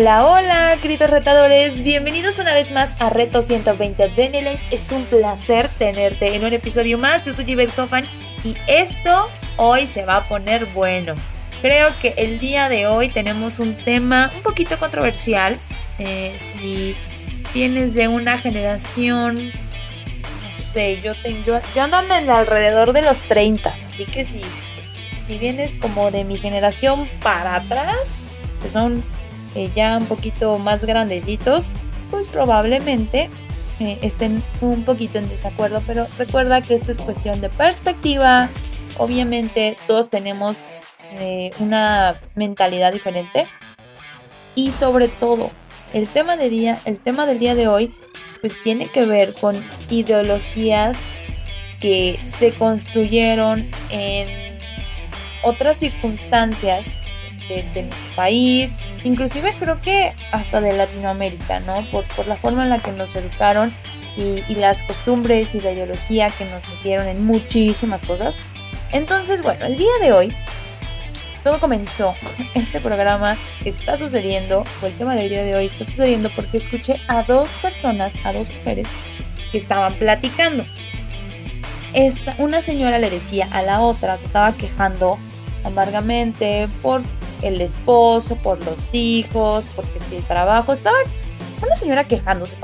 Hola, hola, queridos retadores, bienvenidos una vez más a Reto 120 Benelete. Es un placer tenerte en un episodio más. Yo soy Yvette Hoffman y esto hoy se va a poner bueno. Creo que el día de hoy tenemos un tema un poquito controversial. Eh, si vienes de una generación, no sé, yo, tengo, yo ando en el alrededor de los 30, así que si, si vienes como de mi generación para atrás, que son eh, ya un poquito más grandecitos, pues probablemente eh, estén un poquito en desacuerdo, pero recuerda que esto es cuestión de perspectiva. Obviamente todos tenemos eh, una mentalidad diferente y sobre todo el tema de día, el tema del día de hoy, pues tiene que ver con ideologías que se construyeron en otras circunstancias de, mi país, inclusive creo que hasta de Latinoamérica, ¿no? Por, por la forma en la que nos educaron y, y, las costumbres y la ideología que nos metieron en muchísimas cosas. Entonces, bueno, el día de hoy todo comenzó, este programa está sucediendo, o el tema del día de hoy está sucediendo porque escuché a dos personas, a dos mujeres, que estaban platicando. Esta, una señora le decía a la otra, se estaba quejando amargamente por el esposo, por los hijos, porque si el trabajo. Estaba una señora quejándose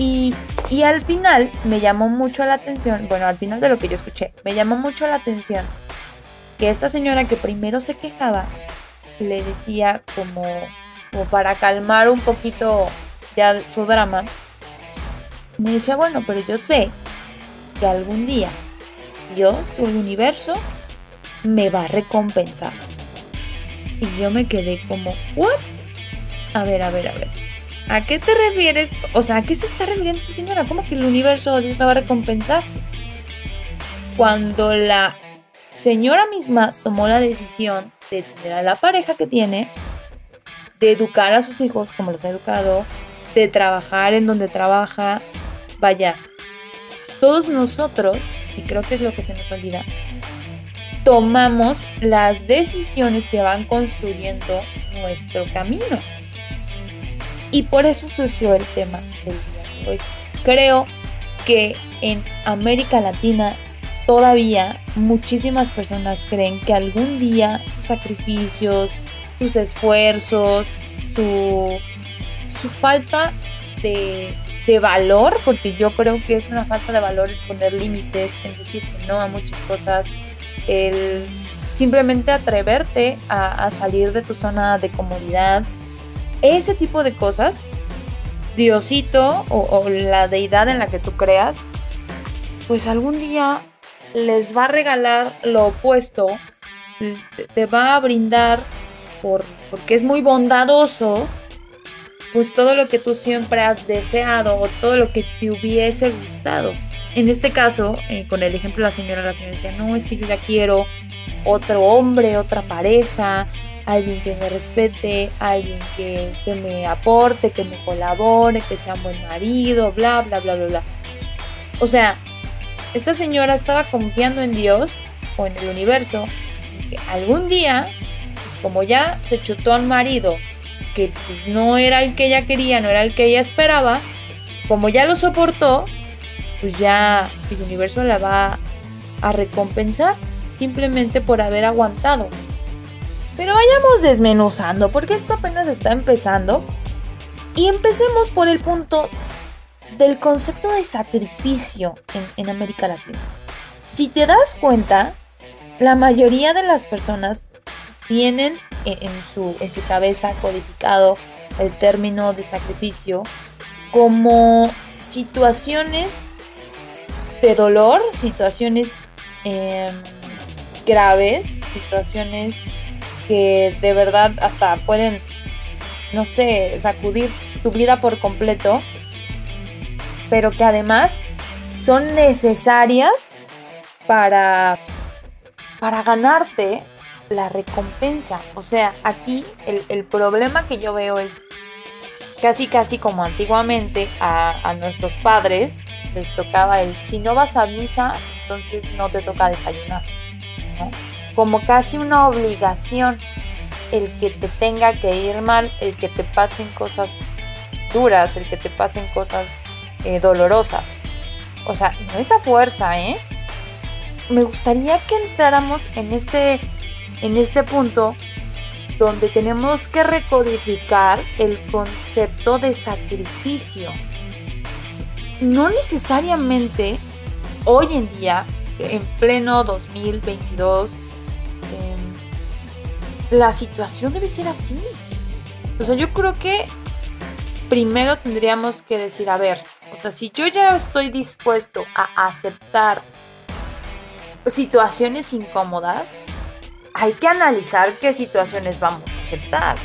y, y al final me llamó mucho la atención, bueno, al final de lo que yo escuché, me llamó mucho la atención que esta señora que primero se quejaba le decía como, como para calmar un poquito ya su drama, me decía, bueno, pero yo sé que algún día Dios el universo me va a recompensar. Y yo me quedé como, ¿what? A ver, a ver, a ver. ¿A qué te refieres? O sea, ¿a qué se está refiriendo esta señora? ¿Cómo que el universo Dios la va a recompensar? Cuando la señora misma tomó la decisión de tener a la pareja que tiene, de educar a sus hijos como los ha educado, de trabajar en donde trabaja, vaya, todos nosotros, y creo que es lo que se nos olvida, tomamos las decisiones que van construyendo nuestro camino. Y por eso surgió el tema del día de hoy. Creo que en América Latina todavía muchísimas personas creen que algún día sus sacrificios, sus esfuerzos, su, su falta de, de, valor, porque yo creo que es una falta de valor el poner límites, en decir que no a muchas cosas, el simplemente atreverte a, salir de tu zona de comodidad, ese tipo de cosas, Diosito o, la deidad en la que tú creas, pues algún día les va a regalar lo opuesto, te, va a brindar por, porque es muy bondadoso, pues todo lo que tú siempre has deseado o todo lo que te hubiese gustado en este caso, eh, con el ejemplo de la señora, la señora decía, no, es que yo ya quiero otro hombre, otra pareja, alguien que me respete, alguien que, me aporte, que me colabore, que sea un buen marido, bla, bla, bla, bla, bla. O sea, esta señora estaba confiando en Dios o en el universo, que algún día, como ya se chutó al marido, que pues, no era el que ella quería, no era el que ella esperaba, como ya lo soportó, pues ya el universo la va a recompensar simplemente por haber aguantado. Pero vayamos desmenuzando, porque esto apenas está empezando. Y empecemos por el punto del concepto de sacrificio en, América Latina. Si te das cuenta, la mayoría de las personas tienen en su, en su cabeza codificado el término de sacrificio como situaciones de dolor, situaciones em, graves, situaciones que de verdad hasta pueden, no sé, sacudir tu vida por completo, pero que además son necesarias para, para ganarte la recompensa. O sea, aquí el, el problema que yo veo es casi casi como antiguamente a, nuestros padres les tocaba el si no vas a misa, entonces no te toca desayunar. Como casi una obligación el que te tenga que ir mal, el que te pasen cosas duras, el que te pasen cosas eh, dolorosas. O sea, no esa fuerza, ¿eh? Me gustaría que entráramos en este, en este punto donde tenemos que recodificar el concepto de sacrificio. No necesariamente hoy en día, en pleno 2022, em, la situación debe ser así. O sea, yo creo que primero tendríamos que decir, a ver, o sea, si yo ya estoy dispuesto a aceptar situaciones incómodas, hay que analizar qué situaciones vamos a aceptar.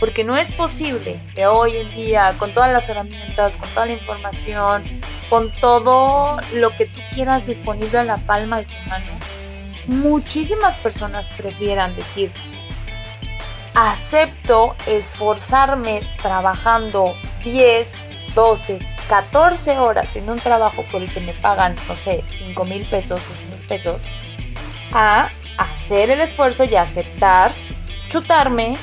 Porque no es posible que hoy en día, con todas las herramientas, con toda la información, con todo lo que tú quieras disponible en la palma de tu mano, muchísimas personas prefieran decir, acepto esforzarme trabajando 10, 12, 14 horas en un trabajo por el que me pagan, no sé, 5 mil pesos, 6 mil pesos, a hacer el esfuerzo y aceptar chutarme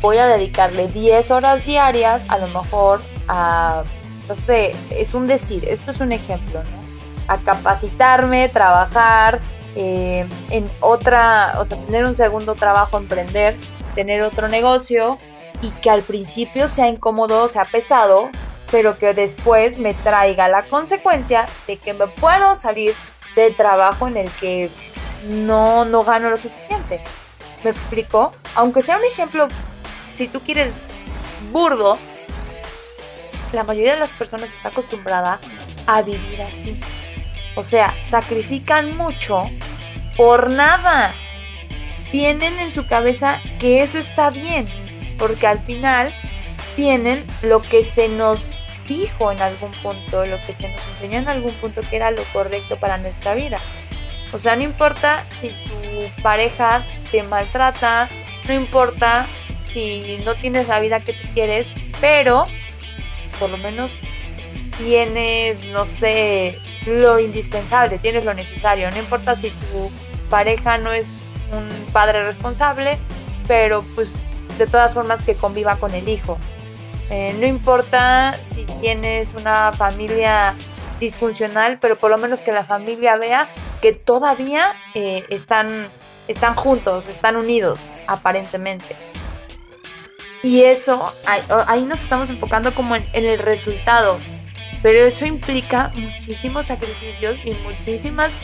voy a dedicarle 10 horas diarias a lo mejor a no sé, es un decir, esto es un ejemplo, ¿no? A capacitarme, trabajar eh, en otra, o sea, tener un segundo trabajo, emprender, tener otro negocio y que al principio sea incómodo, sea pesado, pero que después me traiga la consecuencia de que me puedo salir de trabajo en el que no, no gano lo suficiente. ¿Me explico? Aunque sea un ejemplo, si tú quieres, burdo, la mayoría de las personas está acostumbrada a vivir así. O sea, sacrifican mucho por nada. Tienen en su cabeza que eso está bien, porque al final tienen lo que se nos dijo en algún punto, lo que se nos enseñó en algún punto que era lo correcto para nuestra vida. O sea, no importa si tu pareja te maltrata, no importa si no tienes la vida que tú quieres, pero por lo menos tienes, no sé, lo indispensable, tienes lo necesario. No importa si tu pareja no es un padre responsable, pero pues de todas formas que conviva con el hijo. Eh, no importa si tienes una familia disfuncional, pero por lo menos que la familia vea que todavía eh, están, están juntos, están unidos, aparentemente. Y eso, ahí, nos estamos enfocando como en, el resultado, pero eso implica muchísimos sacrificios y muchísimas,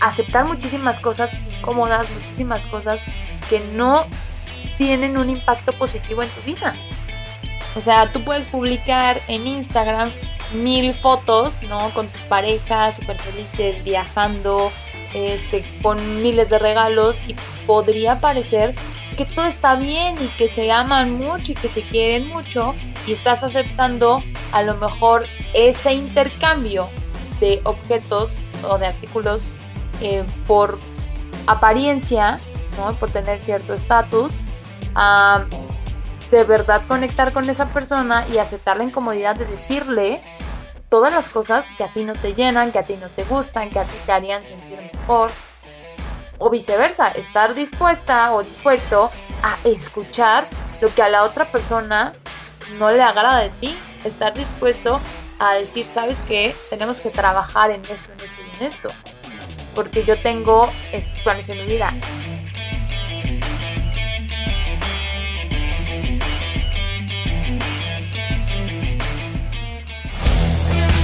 aceptar muchísimas cosas incómodas, muchísimas cosas que no tienen un impacto positivo en tu vida. O sea, tú puedes publicar en Instagram mil fotos, ¿no? Con tu pareja, súper felices, viajando, este, con miles de regalos y podría parecer que todo está bien y que se aman mucho y que se quieren mucho y estás aceptando a lo mejor ese intercambio de objetos o de artículos eh, por apariencia, ¿no? por tener cierto estatus, de verdad conectar con esa persona y aceptar la incomodidad de decirle todas las cosas que a ti no te llenan, que a ti no te gustan, que a ti te harían sentir mejor. O viceversa, estar dispuesta o dispuesto a escuchar lo que a la otra persona no le agrada de ti. Estar dispuesto a decir, ¿sabes qué? Tenemos que trabajar en esto, en esto y en esto. Porque yo tengo estos planes en mi vida.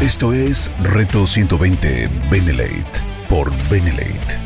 Esto es Reto 120 Benelate por Benelate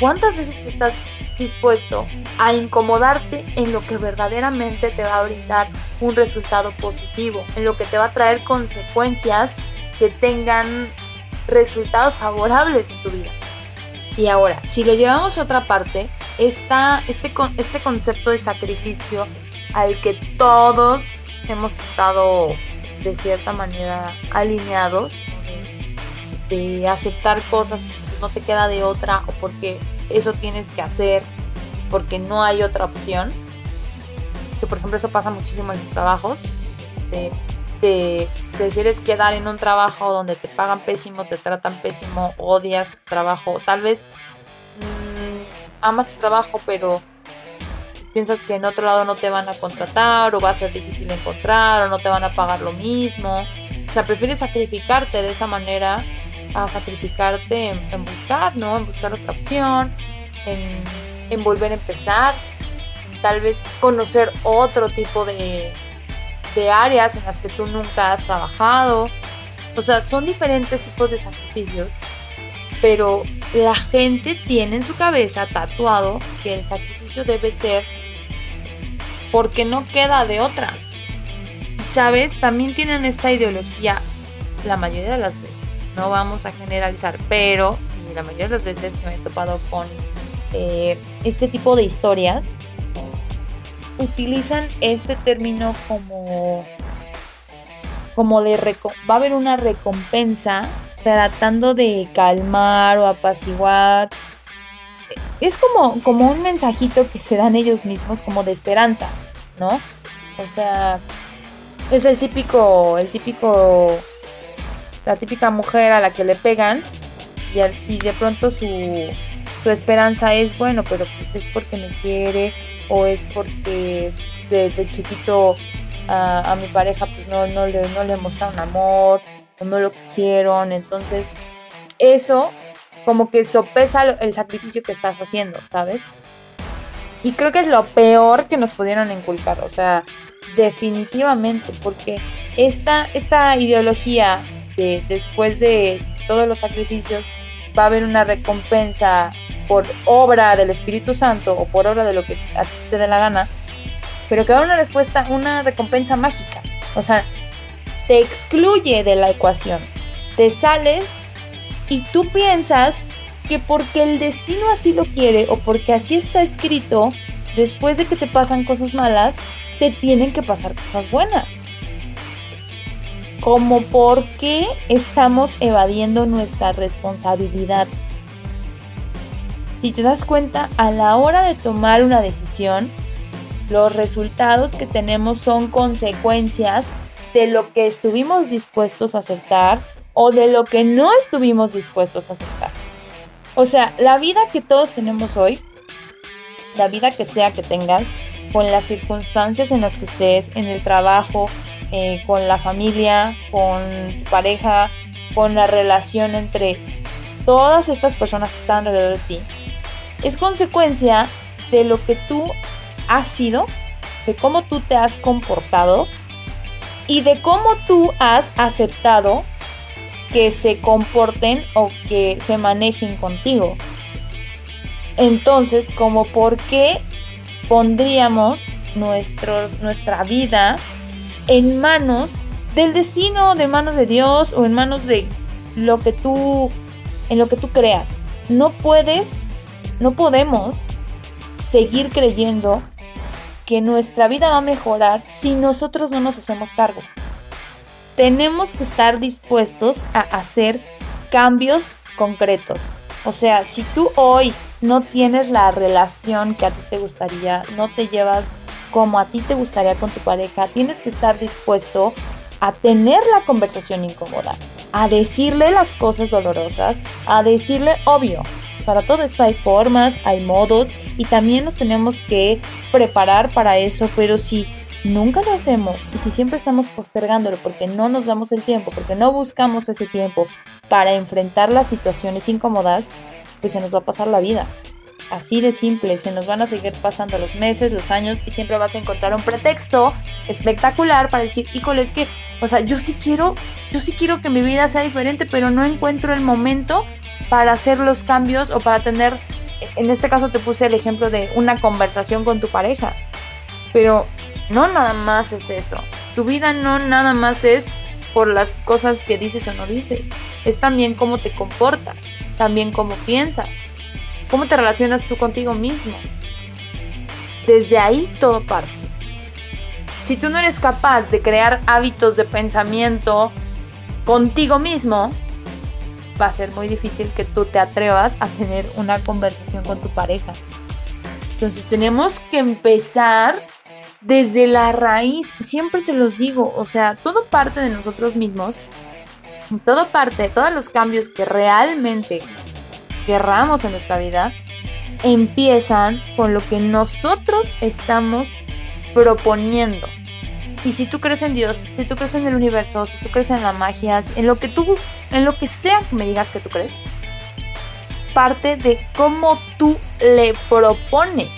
¿Cuántas veces estás dispuesto a incomodarte en lo que verdaderamente te va a brindar un resultado positivo, en lo que te va a traer consecuencias que tengan resultados favorables en tu vida? Y ahora, si lo llevamos a otra parte, está este, este concepto de sacrificio al que todos hemos estado de cierta manera alineados, de, aceptar cosas no te queda de otra o porque eso tienes que hacer, porque no hay otra opción. Que por ejemplo eso pasa muchísimo en los trabajos. te prefieres quedar en un trabajo donde te pagan pésimo, te tratan pésimo, odias tu trabajo, tal vez mmm, amas tu trabajo, pero piensas que en otro lado no te van a contratar o va a ser difícil encontrar o no te van a pagar lo mismo. O sea, prefieres sacrificarte de esa manera a sacrificarte en, buscar, ¿no? En buscar otra opción, en, volver a empezar, tal vez conocer otro tipo de, de áreas en las que tú nunca has trabajado. O sea, son diferentes tipos de sacrificios, pero la gente tiene en su cabeza tatuado que el sacrificio debe ser porque no queda de otra. ¿Sabes? También tienen esta ideología la mayoría de las veces. No vamos a generalizar, pero la mayoría de las veces que me he topado con eh, este tipo de historias, utilizan este término como como de va a haber una recompensa tratando de calmar o apaciguar es como, como un mensajito que se dan ellos mismos como de esperanza, ¿no? O sea, es el típico, el típico, la típica mujer a la que le pegan y, de pronto su, su esperanza es, bueno, pero pues es porque me quiere o es porque de, chiquito a, a, mi pareja pues no, no, le, no le mostraron amor o no lo quisieron, entonces eso como que sopesa el sacrificio que estás haciendo, ¿sabes? Y creo que es lo peor que nos pudieron inculcar, o sea, definitivamente, porque esta, esta ideología de después de todos los sacrificios va a haber una recompensa por obra del Espíritu Santo o por obra de lo que a ti te dé la gana, pero que va a una respuesta, una recompensa mágica, o sea, te excluye de la ecuación, te sales y tú piensas que porque el destino así lo quiere o porque así está escrito, después de que te pasan cosas malas, te tienen que pasar cosas buenas. Como por qué estamos evadiendo nuestra responsabilidad. Si te das cuenta, a la hora de tomar una decisión, los resultados que tenemos son consecuencias de lo que estuvimos dispuestos a aceptar o de lo que no estuvimos dispuestos a aceptar. O sea, la vida que todos tenemos hoy, la vida que sea que tengas, con las circunstancias en las que estés, en el trabajo, eh, con la familia, con tu pareja, con la relación entre todas estas personas que están alrededor de ti, es consecuencia de lo que tú has sido, de cómo tú te has comportado y de cómo tú has aceptado que se comporten o que se manejen contigo. Entonces, como por qué pondríamos nuestro, nuestra vida en manos del destino, de manos de Dios o en manos de lo que tú, en lo que tú creas. No puedes, no podemos seguir creyendo que nuestra vida va a mejorar si nosotros no nos hacemos cargo tenemos que estar dispuestos a hacer cambios concretos. O sea, si tú hoy no tienes la relación que a ti te gustaría, no te llevas como a ti te gustaría con tu pareja, tienes que estar dispuesto a tener la conversación incómoda, a decirle las cosas dolorosas, a decirle obvio. Para todo esto hay formas, hay modos y también nos tenemos que preparar para eso, pero si nunca lo hacemos y si siempre estamos postergándolo porque no nos damos el tiempo, porque no buscamos ese tiempo para enfrentar las situaciones incómodas, pues se nos va a pasar la vida. Así de simple, se nos van a seguir pasando los meses, los años y siempre vas a encontrar un pretexto espectacular para decir, híjole, es que, o sea, yo sí quiero, yo sí quiero que mi vida sea diferente, pero no encuentro el momento para hacer los cambios o para tener en este caso te puse el ejemplo de una conversación con tu pareja, pero no nada más es eso. Tu vida no nada más es por las cosas que dices o no dices. Es también cómo te comportas, también cómo piensas, cómo te relacionas tú contigo mismo. Desde ahí todo parte. Si tú no eres capaz de crear hábitos de pensamiento contigo mismo, va a ser muy difícil que tú te atrevas a tener una conversación con tu pareja. Entonces tenemos que empezar desde la raíz. Siempre se los digo, o sea, todo parte de nosotros mismos. Todo parte, todos los cambios que realmente querramos en nuestra vida, empiezan con lo que nosotros estamos proponiendo. Y si tú crees en Dios, si tú crees en el universo, si tú crees en la magia, en lo que tú, en lo que sea que me digas que tú crees, parte de cómo tú le propones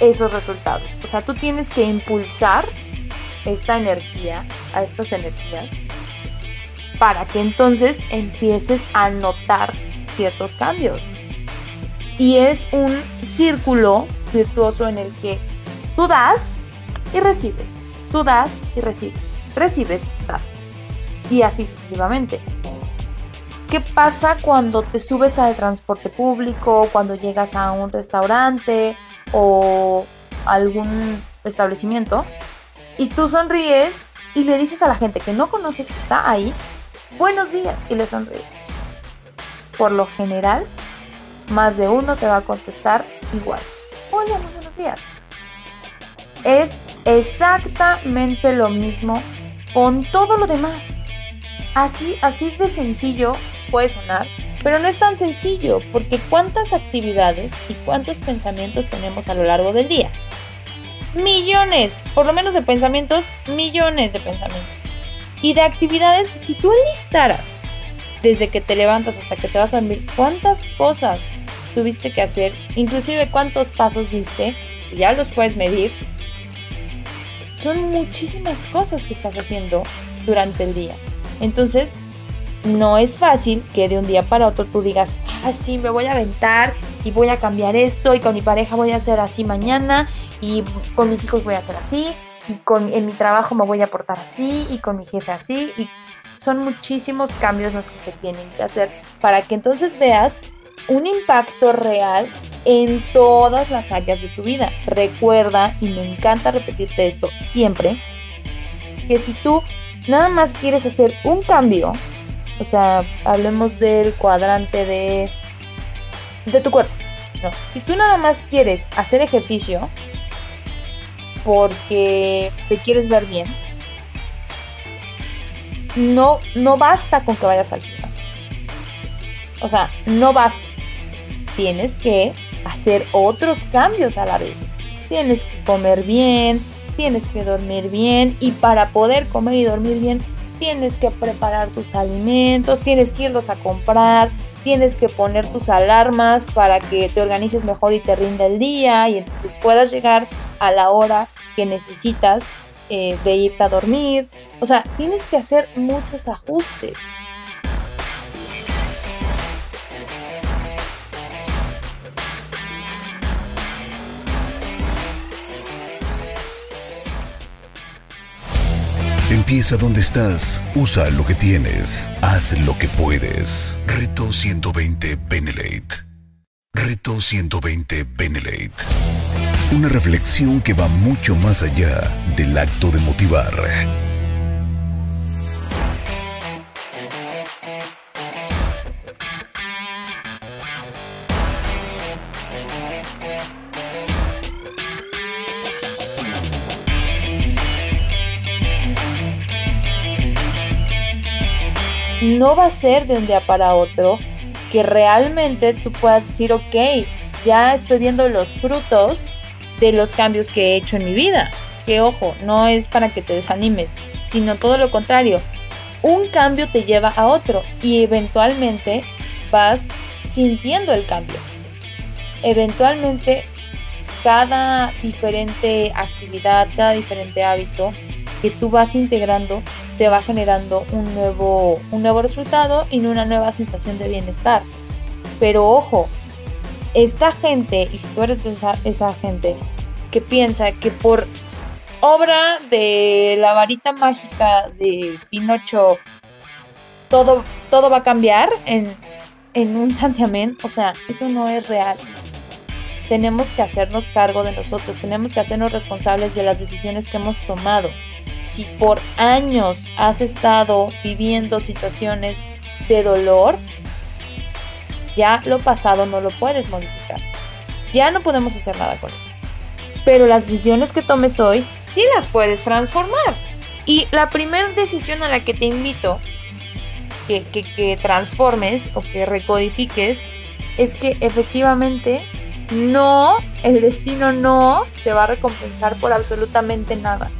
esos resultados. O sea, tú tienes que impulsar esta energía, a estas energías, para que entonces empieces a notar ciertos cambios. Y es un círculo virtuoso en el que tú das y recibes. Tú das y recibes. Recibes, das. Y así sucesivamente. ¿Qué pasa cuando te subes al transporte público, cuando llegas a un restaurante o algún establecimiento y tú sonríes y le dices a la gente que no conoces que está ahí, buenos días y le sonríes? Por lo general, más de uno te va a contestar igual. Hola, buenos días. Es exactamente lo mismo con todo lo demás. Así, así de sencillo puede sonar, pero no es tan sencillo porque cuántas actividades y cuántos pensamientos tenemos a lo largo del día. Millones, por lo menos de pensamientos, millones de pensamientos. Y de actividades, si tú enlistaras desde que te levantas hasta que te vas a dormir, cuántas cosas tuviste que hacer, inclusive cuántos pasos diste, ya los puedes medir, son muchísimas cosas que estás haciendo durante el día. Entonces, no es fácil que de un día para otro tú digas, ah, sí, me voy a aventar y voy a cambiar esto y con mi pareja voy a hacer así mañana y con mis hijos voy a hacer así y con, en mi trabajo me voy a portar así y con mi jefe así y son muchísimos cambios los que se tienen que hacer para que entonces veas un impacto real en todas las áreas de tu vida. Recuerda, y me encanta repetirte esto siempre, que si tú nada más quieres hacer un cambio, o sea, hablemos del cuadrante de, de tu cuerpo. No, si tú nada más quieres hacer ejercicio porque te quieres ver bien, no, no basta con que vayas al gimnasio. O sea, no basta tienes que hacer otros cambios a la vez. Tienes que comer bien, tienes que dormir bien y para poder comer y dormir bien tienes que preparar tus alimentos, tienes que irlos a comprar, tienes que poner tus alarmas para que te organices mejor y te rinda el día y entonces puedas llegar a la hora que necesitas eh, de irte a dormir. O sea, tienes que hacer muchos ajustes. Empieza donde estás, usa lo que tienes, haz lo que puedes. Reto 120 Benelate. Reto 120 Benelate. Una reflexión que va mucho más allá del acto de motivar no va a ser de un día para otro que realmente tú puedas decir, ok, ya estoy viendo los frutos de los cambios que he hecho en mi vida. Que ojo, no es para que te desanimes, sino todo lo contrario. Un cambio te lleva a otro y eventualmente vas sintiendo el cambio. Eventualmente cada diferente actividad, cada diferente hábito que tú vas integrando te va generando un nuevo, un nuevo resultado y una nueva sensación de bienestar. Pero ojo, esta gente, y si tú eres esa, esa gente que piensa que por obra de la varita mágica de Pinocho todo, todo va a cambiar en, en un santiamén, o sea, eso no es real. Tenemos que hacernos cargo de nosotros, tenemos que hacernos responsables de las decisiones que hemos tomado. Si por años has estado viviendo situaciones de dolor, ya lo pasado no lo puedes modificar. Ya no podemos hacer nada con eso. Pero las decisiones que tomes hoy sí las puedes transformar. Y la primera decisión a la que te invito que, que, transformes o que recodifiques es que efectivamente no, el destino no te va a recompensar por absolutamente nada.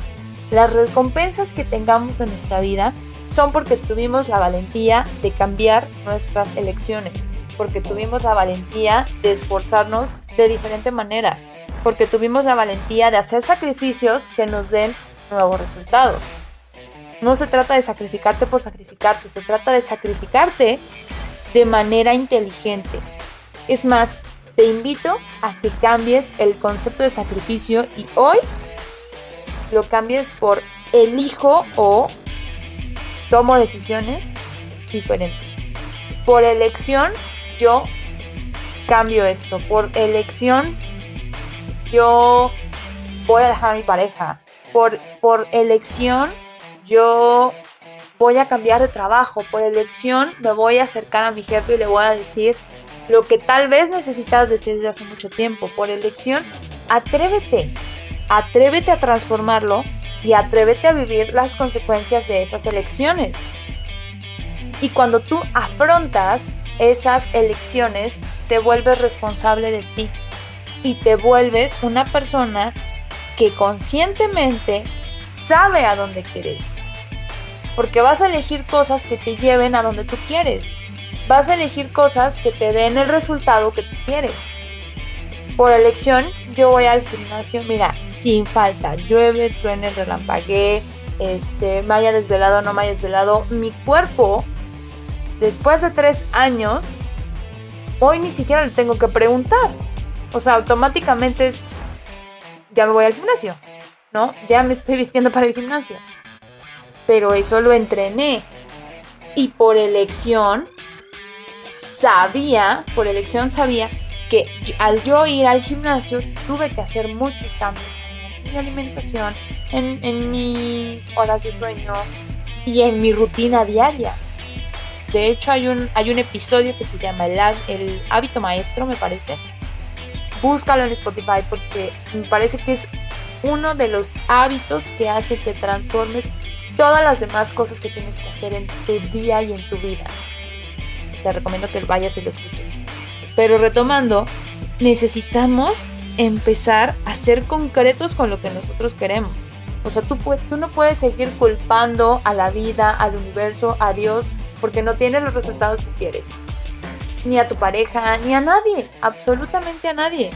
Las recompensas que tengamos en nuestra vida son porque tuvimos la valentía de cambiar nuestras elecciones, porque tuvimos la valentía de esforzarnos de diferente manera, porque tuvimos la valentía de hacer sacrificios que nos den nuevos resultados. No se trata de sacrificarte por sacrificarte, se trata de sacrificarte de manera inteligente. Es más, te invito a que cambies el concepto de sacrificio y hoy lo cambies por elijo o tomo decisiones diferentes. Por elección yo cambio esto. Por elección yo voy a dejar a mi pareja. Por, por elección yo voy a cambiar de trabajo. Por elección me voy a acercar a mi jefe y le voy a decir lo que tal vez necesitas decir desde hace mucho tiempo. Por elección, atrévete. Atrévete a transformarlo y atrévete a vivir las consecuencias de esas elecciones. Y cuando tú afrontas esas elecciones, te vuelves responsable de ti y te vuelves una persona que conscientemente sabe a dónde quiere. Porque vas a elegir cosas que te lleven a donde tú quieres. Vas a elegir cosas que te den el resultado que tú quieres. Por elección, yo voy al gimnasio, mira, sin falta, llueve, truene, relampaguee, este, me haya desvelado no me haya desvelado, mi cuerpo, después de tres años, hoy ni siquiera le tengo que preguntar. O sea, automáticamente es, ya me voy al gimnasio, ¿no? Ya me estoy vistiendo para el gimnasio. Pero eso lo entrené. Y por elección, sabía, por elección sabía que al yo ir al gimnasio tuve que hacer muchos cambios en mi alimentación, en, en mis horas de sueño y en mi rutina diaria. De hecho, hay un, hay un episodio que se llama el, el hábito maestro, me parece. Búscalo en Spotify porque me parece que es uno de los hábitos que hace que transformes todas las demás cosas que tienes que hacer en tu día y en tu vida. Te recomiendo que vayas y lo escuches. Pero retomando, necesitamos empezar a ser concretos con lo que nosotros queremos. O sea, tú, tú no puedes seguir culpando a la vida, al universo, a Dios porque no tienes los resultados que quieres. Ni a tu pareja, ni a nadie, absolutamente a nadie.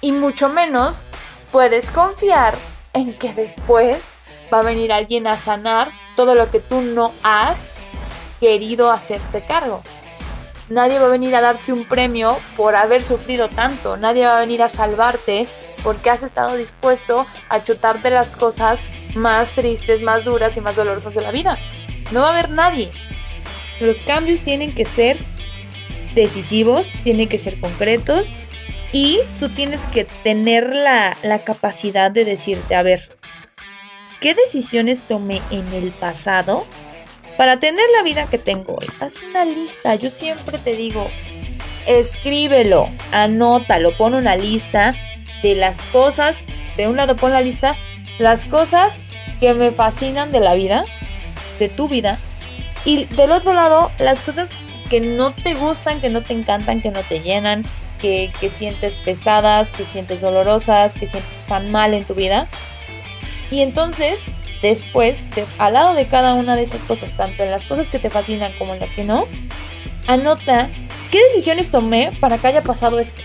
Y mucho menos puedes confiar en que después va a venir alguien a sanar todo lo que tú no has querido hacerte cargo. Nadie va a venir a darte un premio por haber sufrido tanto. Nadie va a venir a salvarte porque has estado dispuesto a chutarte las cosas más tristes, más duras y más dolorosas de la vida. No va a haber nadie. Los cambios tienen que ser decisivos, tienen que ser concretos y tú tienes que tener la, capacidad de decirte, a ver, ¿qué decisiones tomé en el pasado para tener la vida que tengo hoy? Haz una lista, yo siempre te digo, escríbelo, anótalo, pon una lista de las cosas, de un lado pon la lista, las cosas que me fascinan de la vida, de tu vida, y del otro lado, las cosas que no te gustan, que no te encantan, que no te llenan, que, sientes pesadas, que sientes dolorosas, que sientes tan mal en tu vida. Y entonces, después, al lado de cada una de esas cosas, tanto en las cosas que te fascinan como en las que no, anota qué decisiones tomé para que haya pasado esto.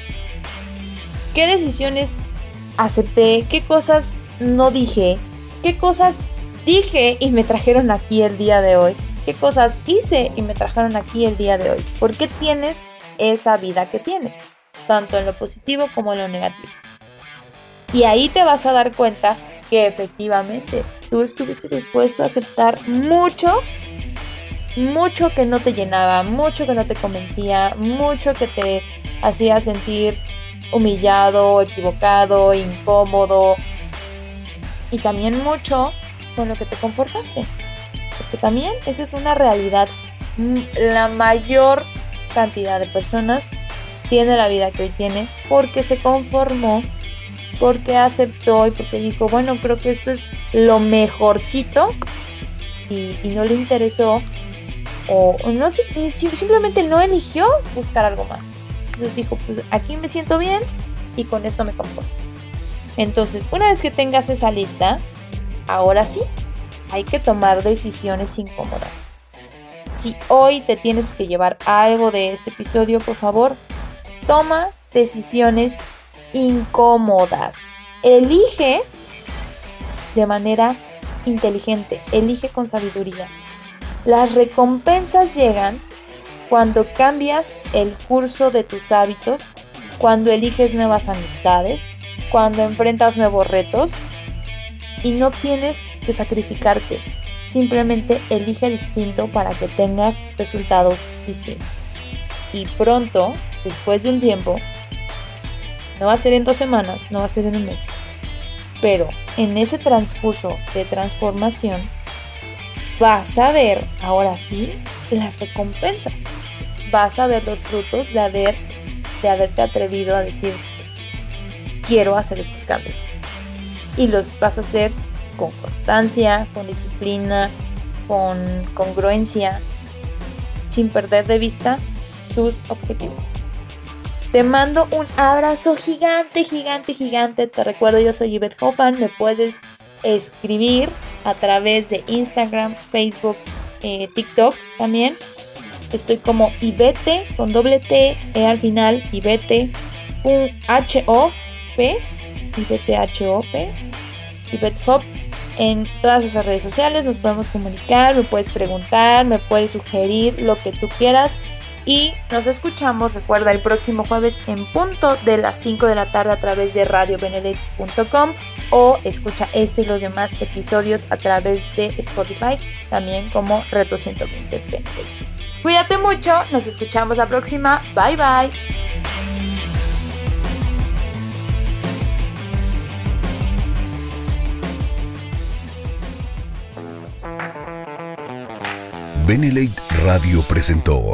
¿Qué decisiones acepté? ¿Qué cosas no dije? ¿Qué cosas dije y me trajeron aquí el día de hoy? qué cosas hice y me trajeron aquí el día de hoy. ¿Por qué tienes esa vida que tienes? tanto en lo positivo como en lo negativo. Y ahí te vas a dar cuenta que efectivamente tú estuviste dispuesto a aceptar mucho, mucho que no te llenaba, mucho que no te convencía, mucho que te hacía sentir humillado, equivocado, incómodo. Y también mucho con lo que te confortaste. Porque también esa es una realidad. Mm, la mayor cantidad de personas tiene la vida que hoy tiene porque se conformó, porque aceptó y porque dijo, bueno, creo que esto es lo mejorcito y, no le interesó o, no simplemente no eligió buscar algo más. Entonces dijo, pues aquí me siento bien y con esto me conformo. Entonces, una vez que tengas esa lista, ahora sí, hay que tomar decisiones incómodas. Si hoy te tienes que llevar algo de este episodio, por favor, toma decisiones incómodas. Elige de manera inteligente, elige con sabiduría. Las recompensas llegan cuando cambias el curso de tus hábitos, cuando eliges nuevas amistades, cuando enfrentas nuevos retos y no tienes que sacrificarte. Simplemente elige distinto para que tengas resultados distintos. Y pronto, después de un tiempo, no va a ser en dos semanas, no va a ser en un mes, pero en ese transcurso de transformación vas a ver ahora sí las recompensas. Vas a ver los frutos de haber de haberte atrevido a decir quiero hacer estos cambios y los vas a hacer con constancia, con disciplina, con congruencia, sin perder de vista tus objetivos. Te mando un abrazo gigante, gigante, gigante. Te recuerdo, yo soy Yvette Hoffman. Me puedes escribir a través de Instagram, Facebook, eh, TikTok también. Estoy como Ivete con doble T e al final, Ivete, un H-O-P IBTHOP, IBETHOP. En todas esas redes sociales nos podemos comunicar, me puedes preguntar, me puedes sugerir lo que tú quieras. Y nos escuchamos, recuerda, el próximo jueves en punto de las 5 de la tarde a través de radiobenedict.com o escucha este y los demás episodios a través de Spotify, también como Reto 120 Benedict. Cuídate mucho, nos escuchamos la próxima, bye bye. Benelate Radio presentó